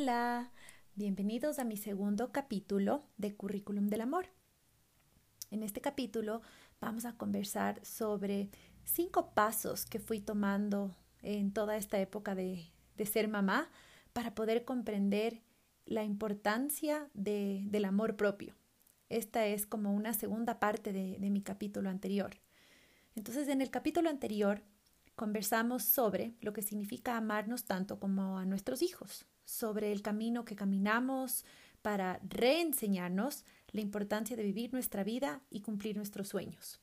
Hola, bienvenidos a mi segundo capítulo de Currículum del Amor. En este capítulo vamos a conversar sobre cinco pasos que fui tomando en toda esta época de, ser mamá para poder comprender la importancia del amor propio. Esta es como una segunda parte de, de mi capítulo anterior. Entonces, en el capítulo anterior conversamos sobre lo que significa amarnos tanto como a nuestros hijos, sobre el camino que caminamos para reenseñarnos la importancia de vivir nuestra vida y cumplir nuestros sueños,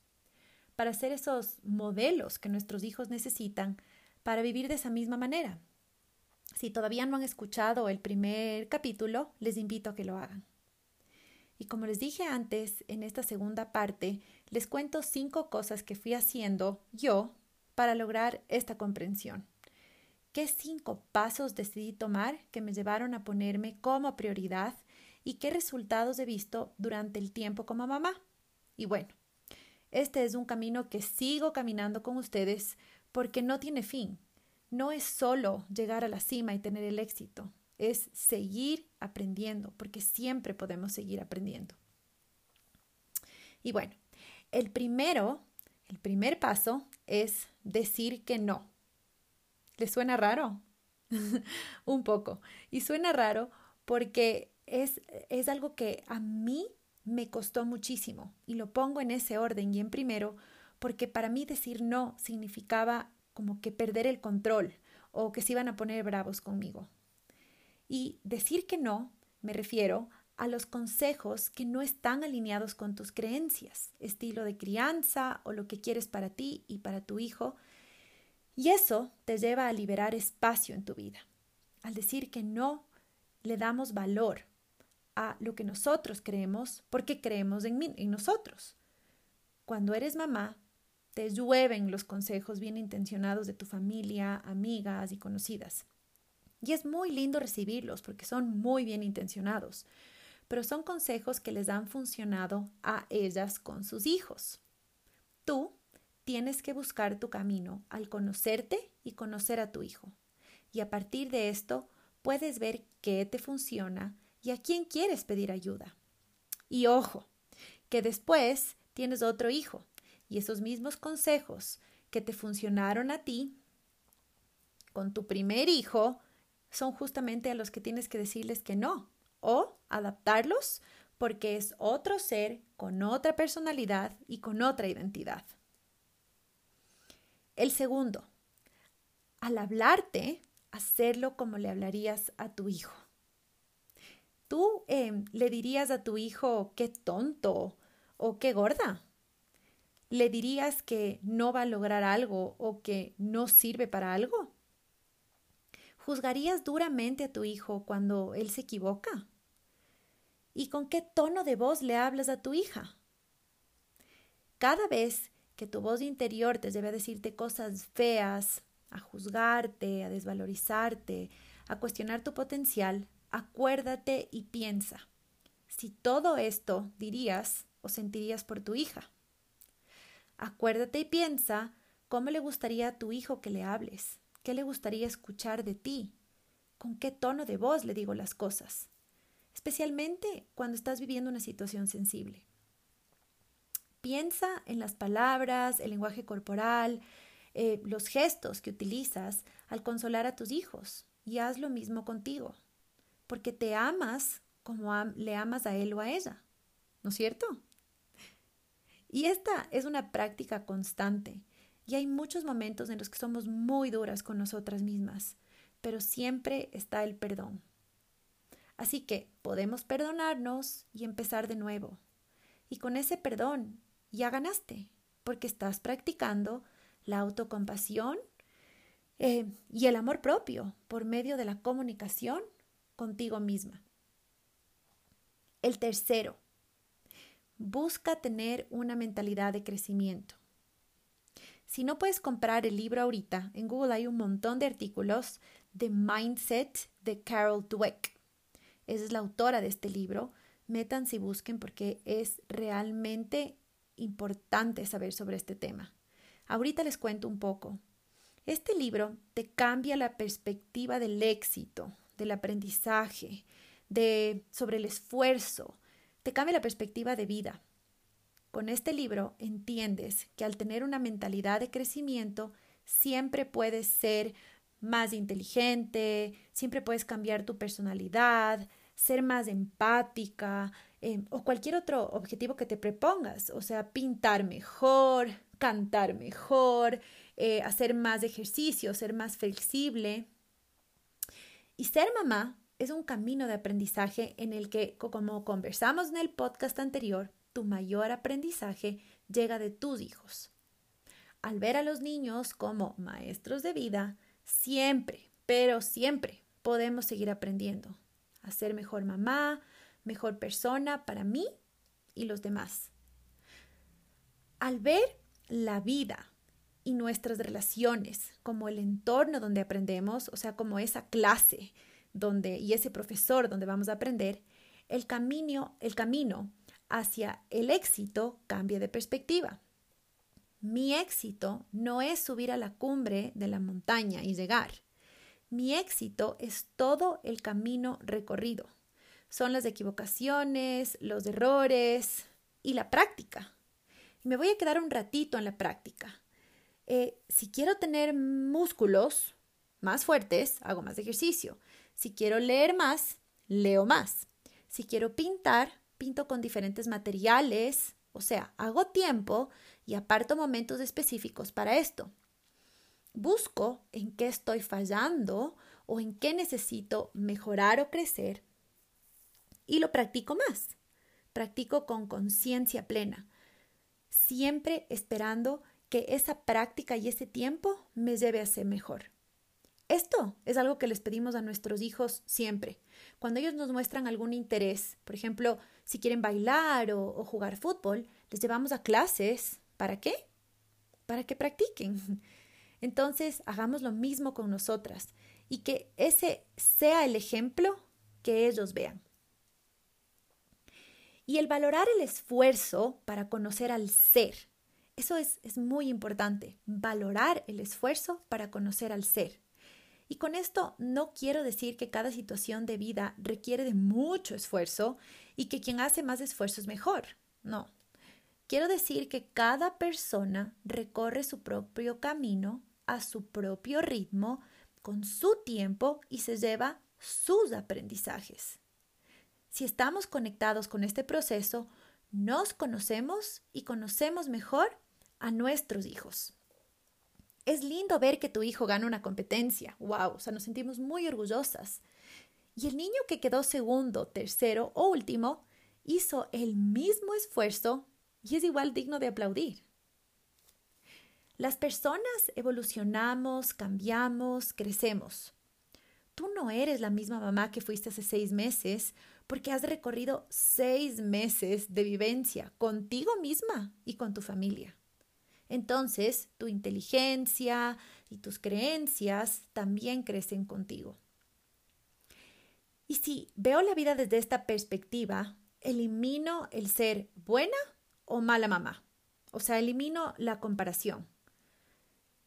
para ser esos modelos que nuestros hijos necesitan para vivir de esa misma manera. Si todavía no han escuchado el primer capítulo, les invito a que lo hagan. Y como les dije antes, en esta segunda parte, les cuento cinco cosas que fui haciendo yo para lograr esta comprensión. ¿Qué cinco pasos decidí tomar que me llevaron a ponerme como prioridad y qué resultados he visto durante el tiempo como mamá? Y bueno, este es un camino que sigo caminando con ustedes porque no tiene fin. No es solo llegar a la cima y tener el éxito, es seguir aprendiendo, porque siempre podemos seguir aprendiendo. Y bueno, el primero, el primer paso es decir que no. ¿Les suena raro? Un poco. Y suena raro porque es, es algo que a mí me costó muchísimo y lo pongo en ese orden y en primero porque para mí decir no significaba como que perder el control o que se iban a poner bravos conmigo. Y decir que no me refiero a los consejos que no están alineados con tus creencias, estilo de crianza o lo que quieres para ti y para tu hijo. Y eso te lleva a liberar espacio en tu vida. Al decir que no, le damos valor a lo que nosotros creemos porque creemos en, en nosotros. Cuando eres mamá, te llueven los consejos bien intencionados de tu familia, amigas y conocidas. Y es muy lindo recibirlos porque son muy bien intencionados pero son consejos que les han funcionado a ellas con sus hijos. Tienes que buscar tu camino al conocerte y conocer a tu hijo. Y a partir de esto puedes ver qué te funciona y a quién quieres pedir ayuda. Y ojo, que después tienes otro hijo y esos mismos consejos que te funcionaron a ti con tu primer hijo son justamente a los que tienes que decirles que no, o adaptarlos porque es otro ser con otra personalidad y con otra identidad. El segundo, al hablarte, hacerlo como le hablarías a tu hijo. Tú em, le dirías a tu hijo qué tonto o qué gorda. Le dirías que no va a lograr algo o que no sirve para algo. ¿Juzgarías duramente a tu hijo cuando él se equivoca? ¿Y con qué tono de voz le hablas a tu hija? Cada vez que tu voz interior te debe decirte cosas feas, a juzgarte, a desvalorizarte, a cuestionar tu potencial, acuérdate y piensa si todo esto dirías o sentirías por tu hija. Acuérdate y piensa cómo le gustaría a tu hijo que le hables, qué le gustaría escuchar de ti, con qué tono de voz le digo las cosas especialmente cuando estás viviendo una situación sensible. Piensa en las palabras, el lenguaje corporal, eh, los gestos que utilizas al consolar a tus hijos y haz lo mismo contigo, porque te amas como le amas a él o a ella, ¿no es cierto? Y esta es una práctica constante y hay muchos momentos en los que somos muy duras con nosotras mismas, pero siempre está el perdón. Así que podemos perdonarnos y empezar de nuevo. Y con ese perdón ya ganaste, porque estás practicando la autocompasión eh, y el amor propio por medio de la comunicación contigo misma. El tercero, busca tener una mentalidad de crecimiento. Si no puedes comprar el libro ahorita, en Google hay un montón de artículos de Mindset de Carol Dweck. Esa es la autora de este libro. Métanse y busquen porque es realmente importante saber sobre este tema. Ahorita les cuento un poco. Este libro te cambia la perspectiva del éxito, del aprendizaje, de sobre el esfuerzo, te cambia la perspectiva de vida. Con este libro entiendes que al tener una mentalidad de crecimiento, siempre puedes ser más inteligente, siempre puedes cambiar tu personalidad, ser más empática eh, o cualquier otro objetivo que te propongas, o sea, pintar mejor, cantar mejor, eh, hacer más ejercicio, ser más flexible. Y ser mamá es un camino de aprendizaje en el que, como conversamos en el podcast anterior, tu mayor aprendizaje llega de tus hijos. Al ver a los niños como maestros de vida, siempre, pero siempre podemos seguir aprendiendo a ser mejor mamá, mejor persona para mí y los demás. Al ver la vida y nuestras relaciones como el entorno donde aprendemos, o sea, como esa clase donde y ese profesor donde vamos a aprender, el camino, el camino hacia el éxito cambia de perspectiva. Mi éxito no es subir a la cumbre de la montaña y llegar. Mi éxito es todo el camino recorrido. Son las equivocaciones, los errores y la práctica. me voy a quedar un ratito en la práctica. Eh, si quiero tener músculos más fuertes, hago más ejercicio. Si quiero leer más, leo más. Si quiero pintar, pinto con diferentes materiales. O sea, hago tiempo y aparto momentos específicos para esto. Busco en qué estoy fallando o en qué necesito mejorar o crecer y lo practico más. Practico con conciencia plena, siempre esperando que esa práctica y ese tiempo me lleve a ser mejor. Esto es algo que les pedimos a nuestros hijos siempre. Cuando ellos nos muestran algún interés, por ejemplo, si quieren bailar o, jugar fútbol, les llevamos a clases. ¿Para qué? Para que practiquen. Entonces, hagamos lo mismo con nosotras y que ese sea el ejemplo que ellos vean. Y el valorar el esfuerzo para conocer al ser. Eso es, es muy importante, valorar el esfuerzo para conocer al ser. Y con esto no quiero decir que cada situación de vida requiere de mucho esfuerzo y que quien hace más esfuerzo es mejor. No. Quiero decir que cada persona recorre su propio camino a su propio ritmo, con su tiempo y se lleva sus aprendizajes. Si estamos conectados con este proceso, nos conocemos y conocemos mejor a nuestros hijos. Es lindo ver que tu hijo gana una competencia. ¡Wow! O sea, nos sentimos muy orgullosas. Y el niño que quedó segundo, tercero o último hizo el mismo esfuerzo y es igual digno de aplaudir. Las personas evolucionamos, cambiamos, crecemos. Tú no eres la misma mamá que fuiste hace seis meses porque has recorrido seis meses de vivencia contigo misma y con tu familia. Entonces, tu inteligencia y tus creencias también crecen contigo. Y si veo la vida desde esta perspectiva, elimino el ser buena o mala mamá. O sea, elimino la comparación.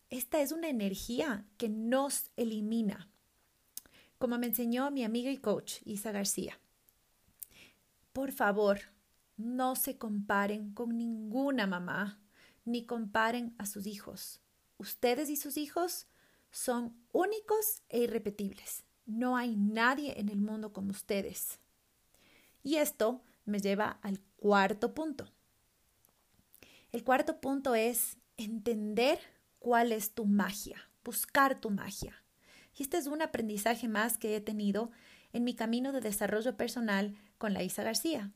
Esta es una energía que nos elimina, como me enseñó mi amiga y coach Isa García. Por favor, no se comparen con ninguna mamá, ni comparen a sus hijos. Ustedes y sus hijos son únicos e irrepetibles. No hay nadie en el mundo como ustedes. Y esto me lleva al cuarto punto. El cuarto punto es entender cuál es tu magia, buscar tu magia. Este es un aprendizaje más que he tenido en mi camino de desarrollo personal con la Isa García.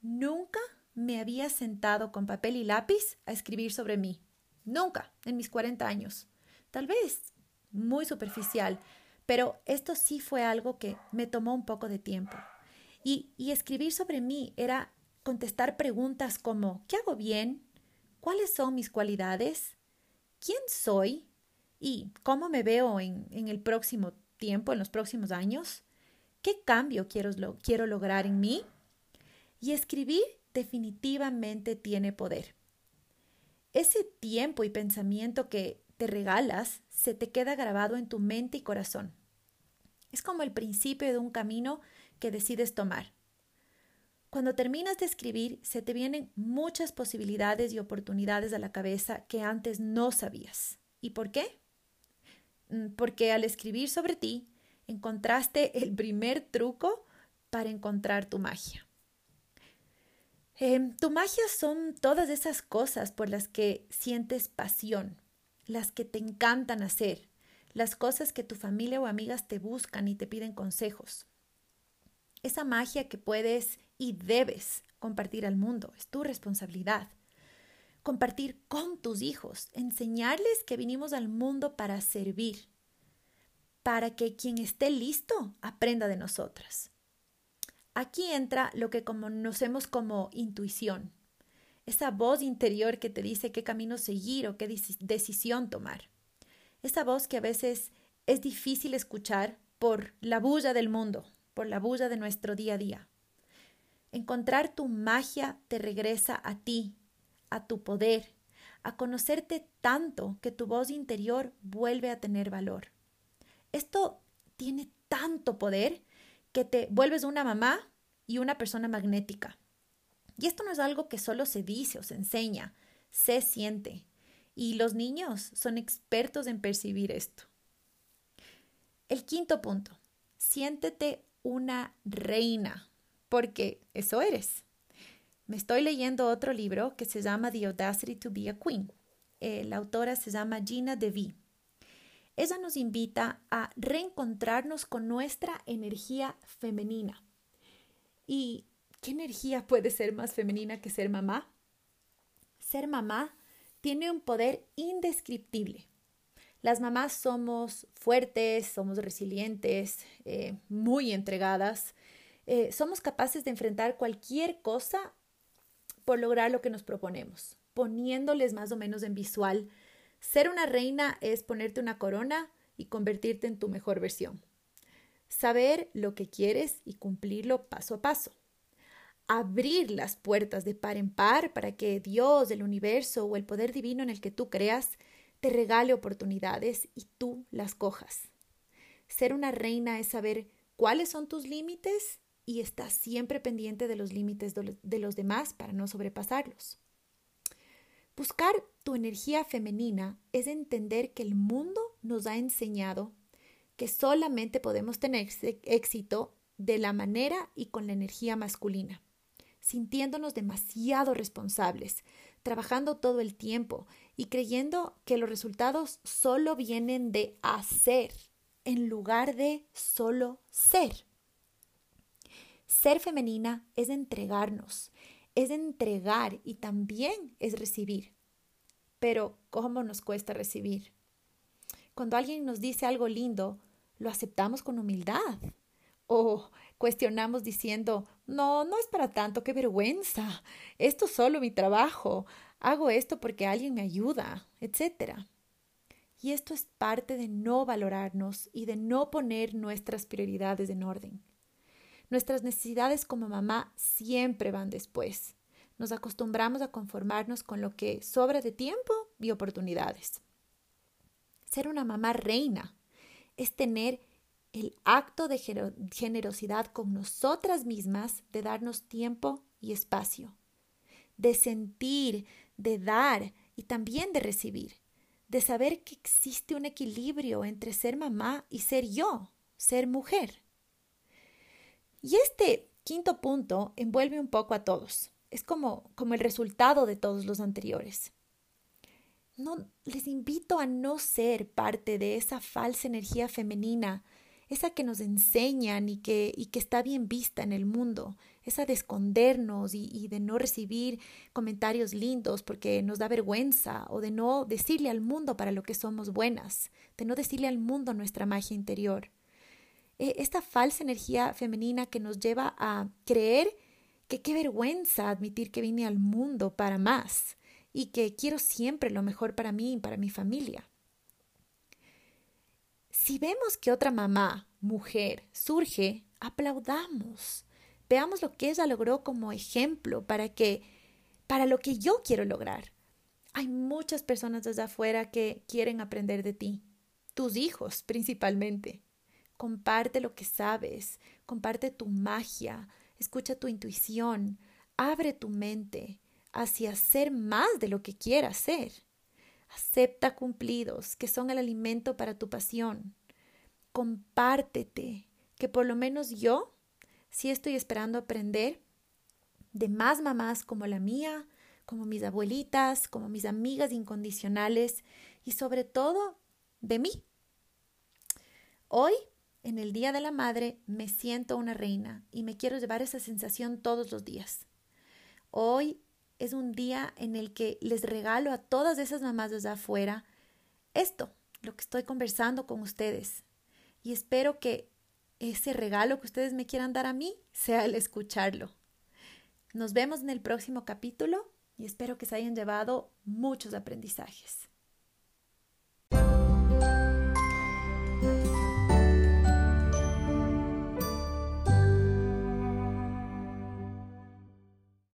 Nunca me había sentado con papel y lápiz a escribir sobre mí. Nunca, en mis 40 años. Tal vez muy superficial, pero esto sí fue algo que me tomó un poco de tiempo. Y, y escribir sobre mí era contestar preguntas como ¿qué hago bien? ¿Cuáles son mis cualidades? quién soy y cómo me veo en, el próximo tiempo, en los próximos años, qué cambio quiero, quiero lograr en mí. Y escribir definitivamente tiene poder. Ese tiempo y pensamiento que te regalas se te queda grabado en tu mente y corazón. Es como el principio de un camino que decides tomar. Cuando terminas de escribir, se te vienen muchas posibilidades y oportunidades a la cabeza que antes no sabías. ¿Y por qué? Mm, porque al escribir sobre ti, encontraste el primer truco para encontrar tu magia. Em, tu magia son todas esas cosas por las que sientes pasión, las que te encantan hacer, las cosas que tu familia o amigas te buscan y te piden consejos. Esa magia que puedes y debes compartir al mundo, es tu responsabilidad. Compartir con tus hijos, enseñarles que vinimos al mundo para servir, para que quien esté listo aprenda de nosotras. Aquí entra lo que conocemos como intuición, esa voz interior que te dice qué camino seguir o qué decisión tomar. Esa voz que a veces es difícil escuchar por la bulla del mundo, por la bulla de nuestro día a día. Encontrar tu magia te regresa a ti, a tu poder, a conocerte tanto que tu voz interior vuelve a tener valor. Esto tiene tanto poder que te vuelves una mamá y una persona magnética. Y esto no es algo que solo se dice o se enseña, se siente. Y los niños son expertos en percibir esto. El quinto punto, siéntete una reina, porque eso eres. Me estoy leyendo otro libro que se llama The Audacity to be a Queen. La autora se llama Gina DeVee. Ella nos invita a reencontrarnos con nuestra energía femenina. ¿Y qué energía puede ser más femenina que ser mamá? Ser mamá tiene un poder indescriptible. Las mamás somos fuertes, somos resilientes, eh, muy entregadas. Eh, somos capaces de enfrentar cualquier cosa por lograr lo que nos proponemos, poniéndoles más o menos en visual ser una reina es ponerte una corona y convertirte en tu mejor versión. Saber lo que quieres y cumplirlo paso a paso. Abrir las puertas de par en par para que Dios, el universo o el poder divino en el que tú creas te regale oportunidades y tú las cojas. Ser una reina es saber cuáles son tus límites y estar siempre pendiente de los límites de los demás para no sobrepasarlos. Buscar tu energía femenina es entender que el mundo nos ha enseñado que solamente podemos tener éxito de la manera y con la energía masculina, sintiéndonos demasiado responsables, trabajando todo el tiempo y creyendo que los resultados solo vienen de hacer en lugar de solo ser. Ser femenina es entregarnos, es entregar y también es recibir. Pero ¿cómo nos cuesta recibir? Cuando alguien nos dice algo lindo, lo aceptamos con humildad. O cuestionamos diciendo, no, no es para tanto, qué vergüenza. Esto es solo mi trabajo. Hago esto porque alguien me ayuda, etc. Y esto es parte de no valorarnos y de no poner nuestras prioridades en orden. Nuestras necesidades como mamá siempre van después. Nos acostumbramos a conformarnos con lo que sobra de tiempo y oportunidades. Ser una mamá reina es tener el acto de generosidad con nosotras mismas, de darnos tiempo y espacio, de sentir, de dar y también de recibir, de saber que existe un equilibrio entre ser mamá y ser yo, ser mujer. Y este quinto punto envuelve un poco a todos. Es como, como el resultado de todos los anteriores. No, les invito a no ser parte de esa falsa energía femenina, esa que nos enseñan y que, y que está bien vista en el mundo, esa de escondernos y, y, de no recibir comentarios lindos porque nos da vergüenza o de no decirle al mundo para lo que somos buenas, de no decirle al mundo nuestra magia interior. E, esta falsa energía femenina que nos lleva a creer que qué vergüenza admitir que vine al mundo para más y que quiero siempre lo mejor para mí y para mi familia. Si vemos que otra mamá, mujer, surge, aplaudamos. Veamos lo que ella logró como ejemplo para que para lo que yo quiero lograr. Hay muchas personas desde afuera que quieren aprender de ti, tus hijos principalmente. Comparte lo que sabes, comparte tu magia, escucha tu intuición, abre tu mente hacia ser más de lo que quieras ser. Acepta cumplidos que son el alimento para tu pasión. Compártete, que por lo menos yo sí estoy esperando aprender de más mamás como la mía, como mis abuelitas, como mis amigas incondicionales y sobre todo de mí. Hoy, en el Día de la Madre, me siento una reina y me quiero llevar esa sensación todos los días. Hoy es un día en el que les regalo a todas esas mamás de afuera esto, lo que estoy conversando con ustedes. Y espero que ese regalo que ustedes me quieran dar a mí sea el escucharlo. Nos vemos en el próximo capítulo y espero que se hayan llevado muchos aprendizajes.